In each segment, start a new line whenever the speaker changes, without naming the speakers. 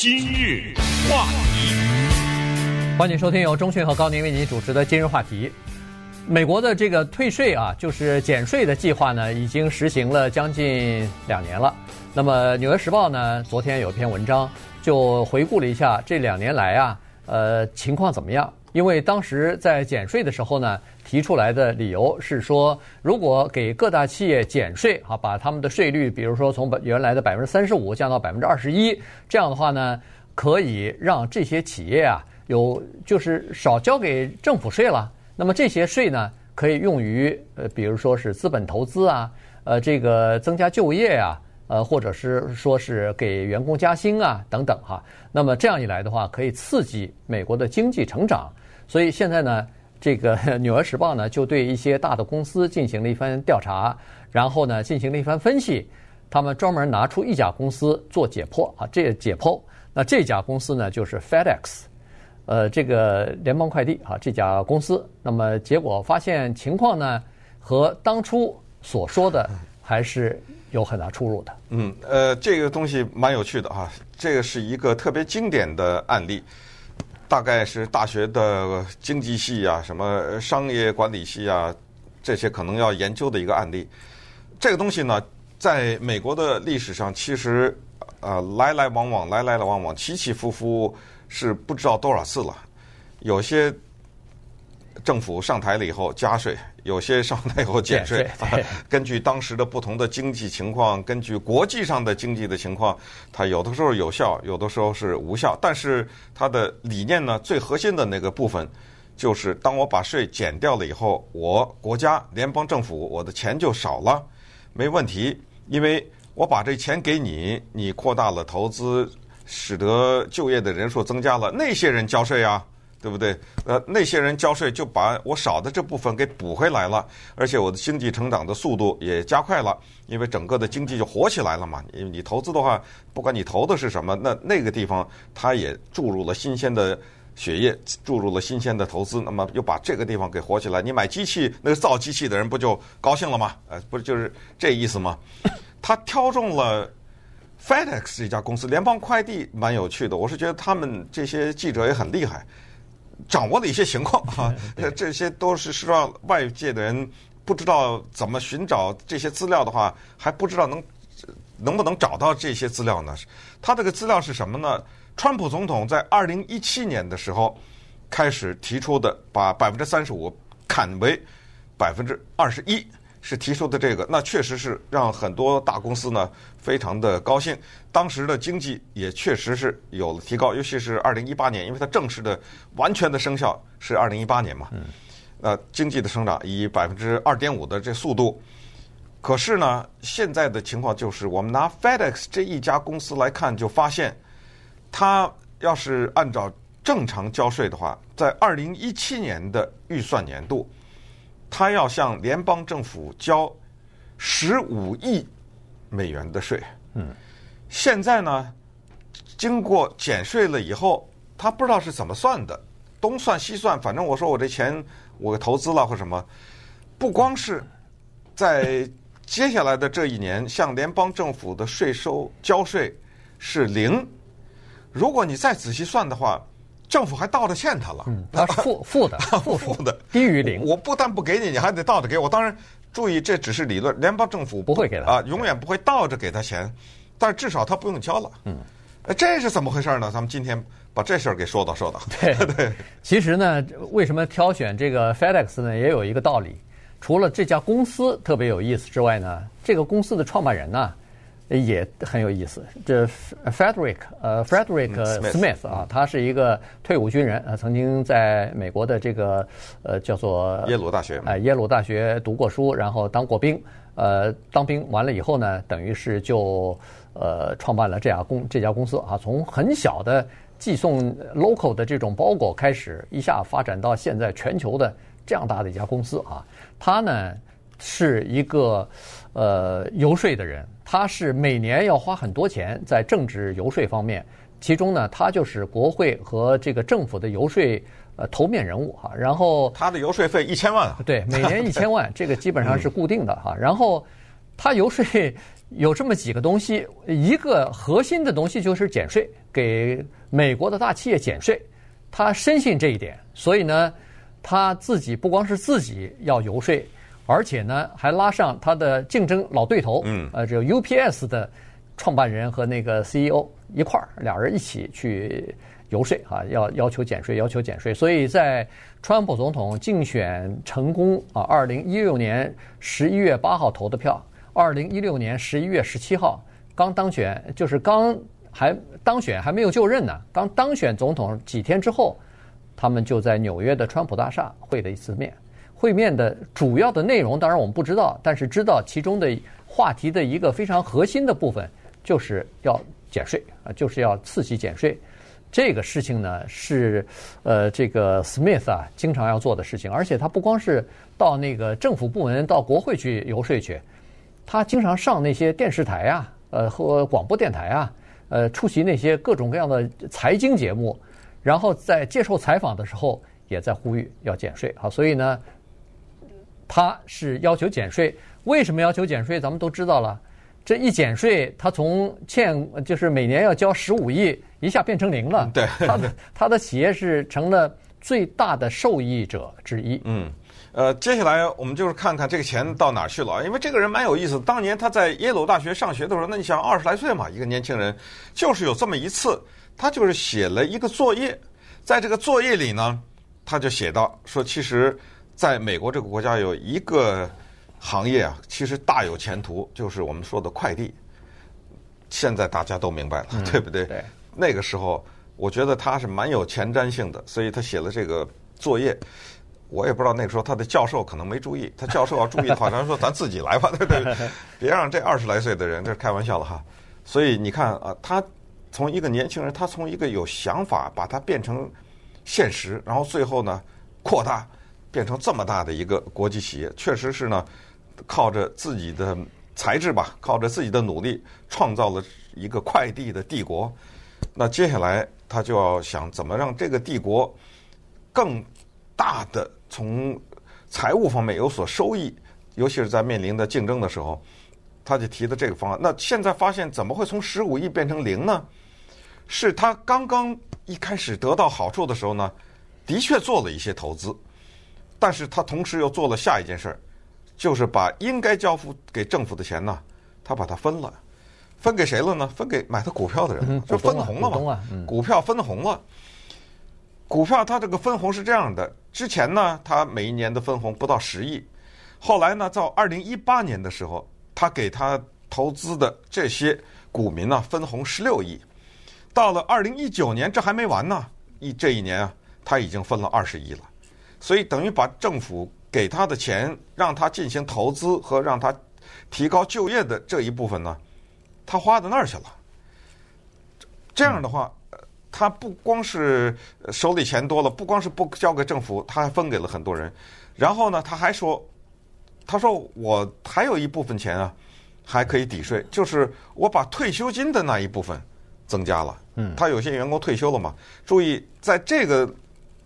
今日话题，
欢迎收听由钟讯和高宁为您主持的今日话题。美国的这个退税啊，就是减税的计划呢，已经实行了将近两年了。那么《纽约时报》呢，昨天有一篇文章，就回顾了一下这两年来啊，呃，情况怎么样？因为当时在减税的时候呢，提出来的理由是说，如果给各大企业减税啊，把他们的税率，比如说从原来的百分之三十五降到百分之二十一，这样的话呢，可以让这些企业啊有就是少交给政府税了。那么这些税呢，可以用于呃，比如说是资本投资啊，呃，这个增加就业啊，呃，或者是说是给员工加薪啊等等哈。那么这样一来的话，可以刺激美国的经济成长。所以现在呢，这个《纽约时报》呢就对一些大的公司进行了一番调查，然后呢进行了一番分析。他们专门拿出一家公司做解剖啊，这解剖。那这家公司呢就是 FedEx。呃，这个联邦快递啊，这家公司，那么结果发现情况呢，和当初所说的还是有很大出入的。
嗯，呃，这个东西蛮有趣的哈，这个是一个特别经典的案例，大概是大学的经济系啊，什么商业管理系啊，这些可能要研究的一个案例。这个东西呢，在美国的历史上，其实呃来来往往，来来往往，起起伏伏。是不知道多少次了，有些政府上台了以后加税，有些上台以后减税，根据当时的不同的经济情况，根据国际上的经济的情况，它有的时候有效，有的时候是无效。但是它的理念呢，最核心的那个部分，就是当我把税减掉了以后，我国家联邦政府我的钱就少了，没问题，因为我把这钱给你，你扩大了投资。使得就业的人数增加了，那些人交税啊，对不对？呃，那些人交税就把我少的这部分给补回来了，而且我的经济成长的速度也加快了，因为整个的经济就活起来了嘛。因为你投资的话，不管你投的是什么，那那个地方它也注入了新鲜的血液，注入了新鲜的投资，那么又把这个地方给活起来。你买机器，那个造机器的人不就高兴了吗？呃，不就是这意思吗？他挑中了。FedEx 这家公司，联邦快递蛮有趣的。我是觉得他们这些记者也很厉害，掌握的一些情况 哈。这些都是是让外界的人不知道怎么寻找这些资料的话，还不知道能能不能找到这些资料呢？他这个资料是什么呢？川普总统在二零一七年的时候开始提出的，把百分之三十五砍为百分之二十一。是提出的这个，那确实是让很多大公司呢非常的高兴。当时的经济也确实是有了提高，尤其是二零一八年，因为它正式的完全的生效是二零一八年嘛。嗯。那，经济的生长以百分之二点五的这速度，可是呢，现在的情况就是，我们拿 FedEx 这一家公司来看，就发现，它要是按照正常交税的话，在二零一七年的预算年度。他要向联邦政府交十五亿美元的税。嗯，现在呢，经过减税了以后，他不知道是怎么算的，东算西算，反正我说我这钱我投资了或什么，不光是在接下来的这一年向联邦政府的税收交税是零，如果你再仔细算的话。政府还倒着欠他了，
嗯，他是负负的，负
负的，
低于零。
我不但不给你，你还得倒着给我。当然，注意这只是理论，联邦政府
不会给他
啊，永远不会倒着给他钱，但是至少他不用交了。嗯，这是怎么回事呢？咱们今天把这事儿给说道说道。
对 对，其实呢，为什么挑选这个 FedEx 呢？也有一个道理。除了这家公司特别有意思之外呢，这个公司的创办人呢。也很有意思，这 Frederick 呃 Frederick Smith 啊，他是一个退伍军人，呃，曾经在美国的这个呃叫做
耶鲁大学，
哎，耶鲁大学读过书，然后当过兵，呃，当兵完了以后呢，等于是就呃创办了这家公这家公司啊，从很小的寄送 local 的这种包裹开始，一下发展到现在全球的这样大的一家公司啊，他呢是一个呃游说的人。他是每年要花很多钱在政治游说方面，其中呢，他就是国会和这个政府的游说呃头面人物哈。然后
他的游说费一千万啊，
对，每年一千万，这个基本上是固定的哈。然后他游说有这么几个东西，一个核心的东西就是减税给美国的大企业减税，他深信这一点，所以呢，他自己不光是自己要游说，而且呢，还拉上他的竞争老对头，嗯，呃，这个 UPS 的创办人和那个 CEO 一块儿，俩人一起去游说啊，要要求减税，要求减税。所以在川普总统竞选成功啊，二零一六年十一月八号投的票，二零一六年十一月十七号刚当选，就是刚。还当选还没有就任呢，刚当选总统几天之后，他们就在纽约的川普大厦会了一次面。会面的主要的内容当然我们不知道，但是知道其中的话题的一个非常核心的部分就是要减税啊，就是要刺激减税。这个事情呢是呃这个 Smith 啊经常要做的事情，而且他不光是到那个政府部门到国会去游说去，他经常上那些电视台啊，呃和广播电台啊。呃，出席那些各种各样的财经节目，然后在接受采访的时候，也在呼吁要减税。好，所以呢，他是要求减税。为什么要求减税？咱们都知道了。这一减税，他从欠就是每年要交十五亿，一下变成零了。
对，
他的他的企业是成了最大的受益者之一。
嗯。呃，接下来我们就是看看这个钱到哪儿去了啊？因为这个人蛮有意思。当年他在耶鲁大学上学的时候，那你想二十来岁嘛，一个年轻人，就是有这么一次，他就是写了一个作业，在这个作业里呢，他就写到说，其实在美国这个国家有一个行业啊，其实大有前途，就是我们说的快递。现在大家都明白了，嗯、对不对？
对。
那个时候，我觉得他是蛮有前瞻性的，所以他写了这个作业。我也不知道那个时候他的教授可能没注意，他教授要注意的话，咱说咱自己来吧，对不对？别让这二十来岁的人，这是开玩笑了哈。所以你看啊，他从一个年轻人，他从一个有想法，把它变成现实，然后最后呢扩大，变成这么大的一个国际企业，确实是呢靠着自己的才智吧，靠着自己的努力，创造了一个快递的帝国。那接下来他就要想怎么让这个帝国更大的。从财务方面有所收益，尤其是在面临的竞争的时候，他就提的这个方案。那现在发现怎么会从十五亿变成零呢？是他刚刚一开始得到好处的时候呢，的确做了一些投资，但是他同时又做了下一件事儿，就是把应该交付给政府的钱呢，他把它分了，分给谁了呢？分给买他股票的人，
嗯、
就分红了嘛，
股、啊嗯、
股票分红了。股票它这个分红是这样的，之前呢，它每一年的分红不到十亿，后来呢，到二零一八年的时候，他给他投资的这些股民呢，分红十六亿，到了二零一九年，这还没完呢，一这一年啊，他已经分了二十亿了，所以等于把政府给他的钱，让他进行投资和让他提高就业的这一部分呢，他花到那儿去了，这样的话。他不光是手里钱多了，不光是不交给政府，他还分给了很多人。然后呢，他还说：“他说我还有一部分钱啊，还可以抵税，就是我把退休金的那一部分增加了。”嗯，他有些员工退休了嘛，注意在这个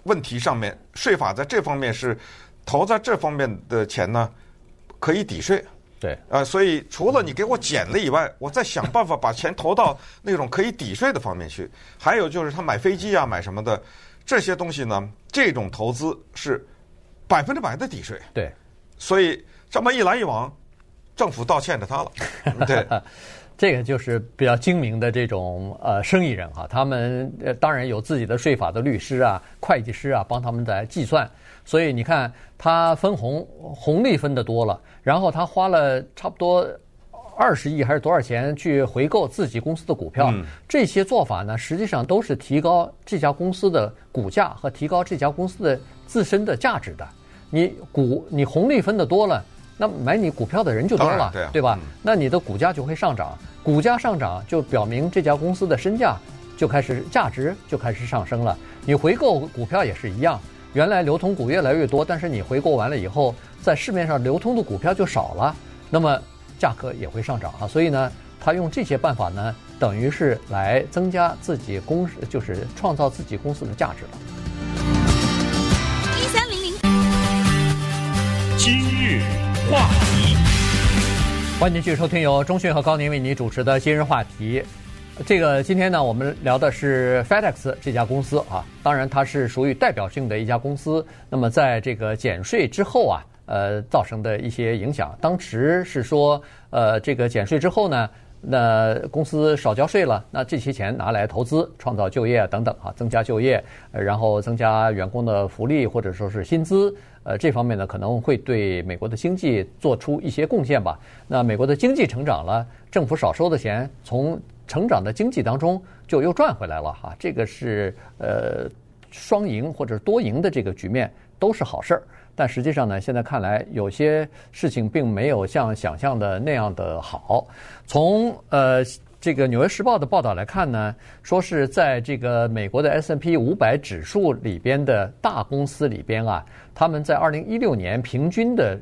问题上面，税法在这方面是投在这方面的钱呢，可以抵税。
对，
呃，所以除了你给我减了以外，我再想办法把钱投到那种可以抵税的方面去。还有就是他买飞机啊，买什么的这些东西呢，这种投资是百分之百的抵税。
对，
所以这么一来一往，政府倒欠着他了。对，
这个就是比较精明的这种呃生意人哈，他们呃当然有自己的税法的律师啊、会计师啊帮他们在计算。所以你看，他分红红利分得多了，然后他花了差不多二十亿还是多少钱去回购自己公司的股票，嗯、这些做法呢，实际上都是提高这家公司的股价和提高这家公司的自身的价值的。你股你红利分得多了，那买你股票的人就多了，
对，啊、
对吧？
嗯、
那你的股价就会上涨，股价上涨就表明这家公司的身价就开始价值就开始上升了。你回购股票也是一样。原来流通股越来越多，但是你回购完了以后，在市面上流通的股票就少了，那么价格也会上涨啊。所以呢，他用这些办法呢，等于是来增加自己公司，就是创造自己公司的价值了。
话题，
欢迎继续收听由中讯和高宁为您主持的今日话题。这个今天呢，我们聊的是 FedEx 这家公司啊，当然它是属于代表性的一家公司。那么在这个减税之后啊，呃，造成的一些影响，当时是说，呃，这个减税之后呢，那公司少交税了，那这些钱拿来投资、创造就业等等啊，增加就业，然后增加员工的福利或者说是薪资，呃，这方面呢可能会对美国的经济做出一些贡献吧。那美国的经济成长了，政府少收的钱从成长的经济当中就又赚回来了哈，这个是呃双赢或者多赢的这个局面都是好事儿。但实际上呢，现在看来有些事情并没有像想象的那样的好。从呃这个《纽约时报》的报道来看呢，说是在这个美国的 S n P 五百指数里边的大公司里边啊，他们在二零一六年平均的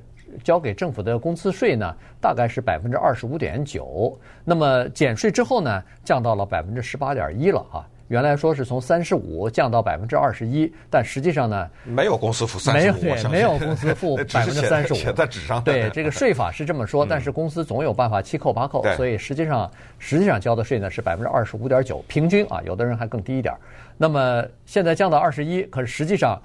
交给政府的公司税呢，大概是百分之二十五点九。那么减税之后呢，降到了百分之十八点一了啊。原来说是从三十五降到百分之二十一，但实际上呢，
没有公司付三十五，
没有对，没有公司付 百分之三十五，
写在纸上。
对，这个税法是这么说，但是公司总有办法七扣八扣，所以实际上实际上交的税呢是百分之二十五点九，平均啊，有的人还更低一点。那么现在降到二十一，可是实际上，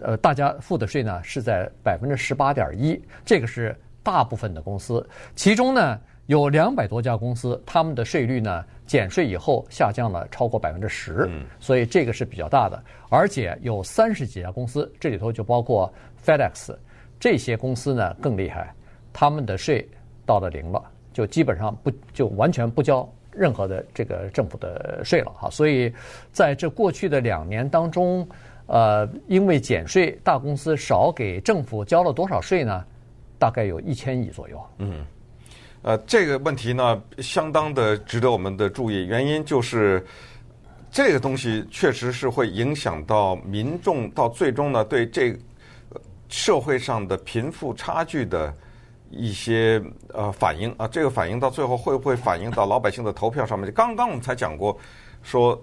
呃，大家付的税呢是在百分之十八点一，这个是大部分的公司，其中呢。有两百多家公司，他们的税率呢，减税以后下降了超过百分之十，所以这个是比较大的。而且有三十几家公司，这里头就包括 FedEx，这些公司呢更厉害，他们的税到了零了，就基本上不就完全不交任何的这个政府的税了哈。所以在这过去的两年当中，呃，因为减税，大公司少给政府交了多少税呢？大概有一千亿左右。
嗯。呃，这个问题呢，相当的值得我们的注意。原因就是，这个东西确实是会影响到民众，到最终呢，对这社会上的贫富差距的一些呃反应啊。这个反应到最后会不会反映到老百姓的投票上面？刚刚我们才讲过，说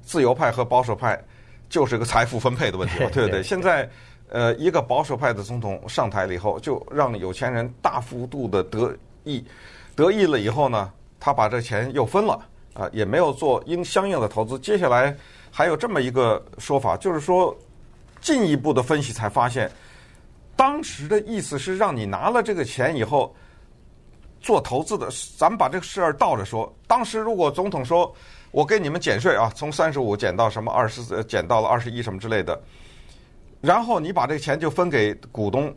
自由派和保守派就是一个财富分配的问题，对不对？现在呃，一个保守派的总统上台了以后，就让有钱人大幅度的得。益得益了以后呢，他把这钱又分了啊，也没有做应相应的投资。接下来还有这么一个说法，就是说进一步的分析才发现，当时的意思是让你拿了这个钱以后做投资的。咱们把这个事儿倒着说，当时如果总统说我给你们减税啊，从三十五减到什么二十，减到了二十一什么之类的，然后你把这个钱就分给股东，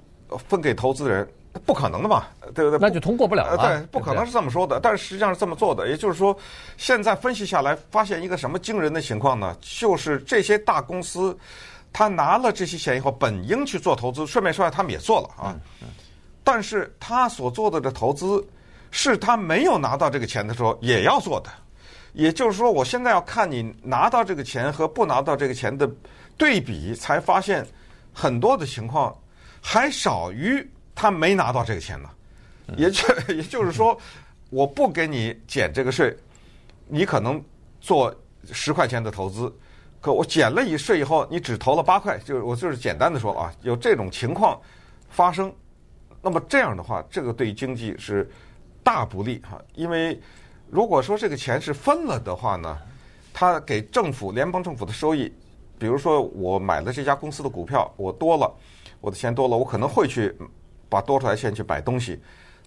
分给投资人。不可能的嘛，对不对？
那就通过不了了。
对，不可能是这么说的。但是实际上是这么做的。也就是说，现在分析下来，发现一个什么惊人的情况呢？就是这些大公司，他拿了这些钱以后，本应去做投资。顺便说下，他们也做了啊。但是他所做的这投资，是他没有拿到这个钱的时候也要做的。也就是说，我现在要看你拿到这个钱和不拿到这个钱的对比，才发现很多的情况还少于。他没拿到这个钱呢，也就 也就是说，我不给你减这个税，你可能做十块钱的投资，可我减了一税以后，你只投了八块，就是我就是简单的说啊，有这种情况发生，那么这样的话，这个对经济是大不利哈，因为如果说这个钱是分了的话呢，他给政府联邦政府的收益，比如说我买了这家公司的股票，我多了，我的钱多了，我可能会去。把多出来钱去买东西，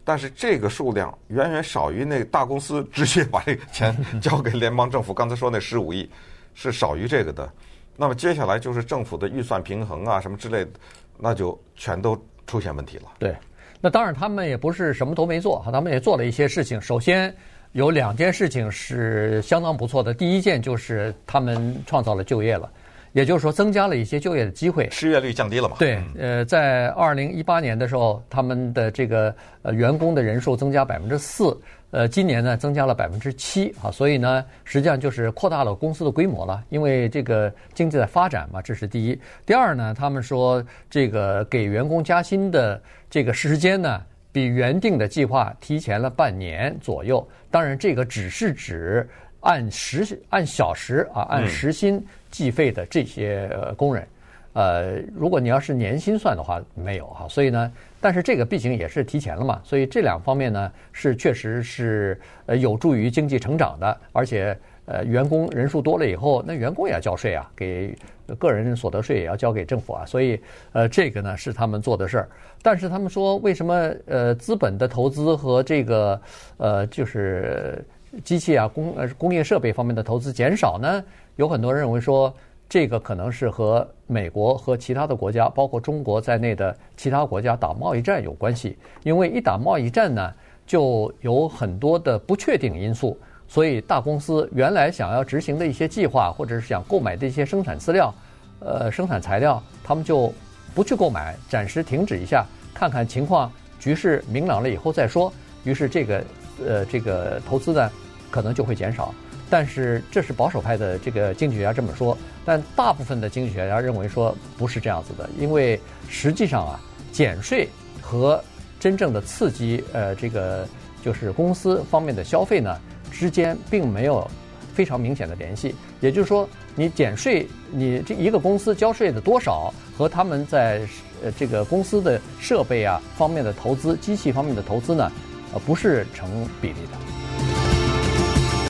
但是这个数量远远少于那大公司直接把这个钱交给联邦政府。刚才说那十五亿是少于这个的。那么接下来就是政府的预算平衡啊，什么之类的，那就全都出现问题了。
对，那当然他们也不是什么都没做，他们也做了一些事情。首先有两件事情是相当不错的，第一件就是他们创造了就业了。也就是说，增加了一些就业的机会，
失业率降低了嘛？
对，呃，在二零一八年的时候，他们的这个呃员工的人数增加百分之四，呃，今年呢增加了百分之七啊，所以呢，实际上就是扩大了公司的规模了，因为这个经济在发展嘛，这是第一。第二呢，他们说这个给员工加薪的这个时间呢，比原定的计划提前了半年左右。当然，这个只是指按时按小时啊，按时薪。计费的这些工人，呃，如果你要是年薪算的话，没有哈，所以呢，但是这个毕竟也是提前了嘛，所以这两方面呢是确实是呃有助于经济成长的，而且呃员工人数多了以后，那员工也要交税啊，给个人所得税也要交给政府啊，所以呃这个呢是他们做的事儿。但是他们说，为什么呃资本的投资和这个呃就是机器啊工呃工业设备方面的投资减少呢？有很多人认为说。这个可能是和美国和其他的国家，包括中国在内的其他国家打贸易战有关系。因为一打贸易战呢，就有很多的不确定因素，所以大公司原来想要执行的一些计划，或者是想购买的一些生产资料、呃生产材料，他们就不去购买，暂时停止一下，看看情况，局势明朗了以后再说。于是这个呃这个投资呢，可能就会减少。但是这是保守派的这个经济学家这么说，但大部分的经济学家认为说不是这样子的，因为实际上啊，减税和真正的刺激呃这个就是公司方面的消费呢之间并没有非常明显的联系。也就是说，你减税，你这一个公司交税的多少和他们在呃这个公司的设备啊方面的投资、机器方面的投资呢，呃不是成比例的。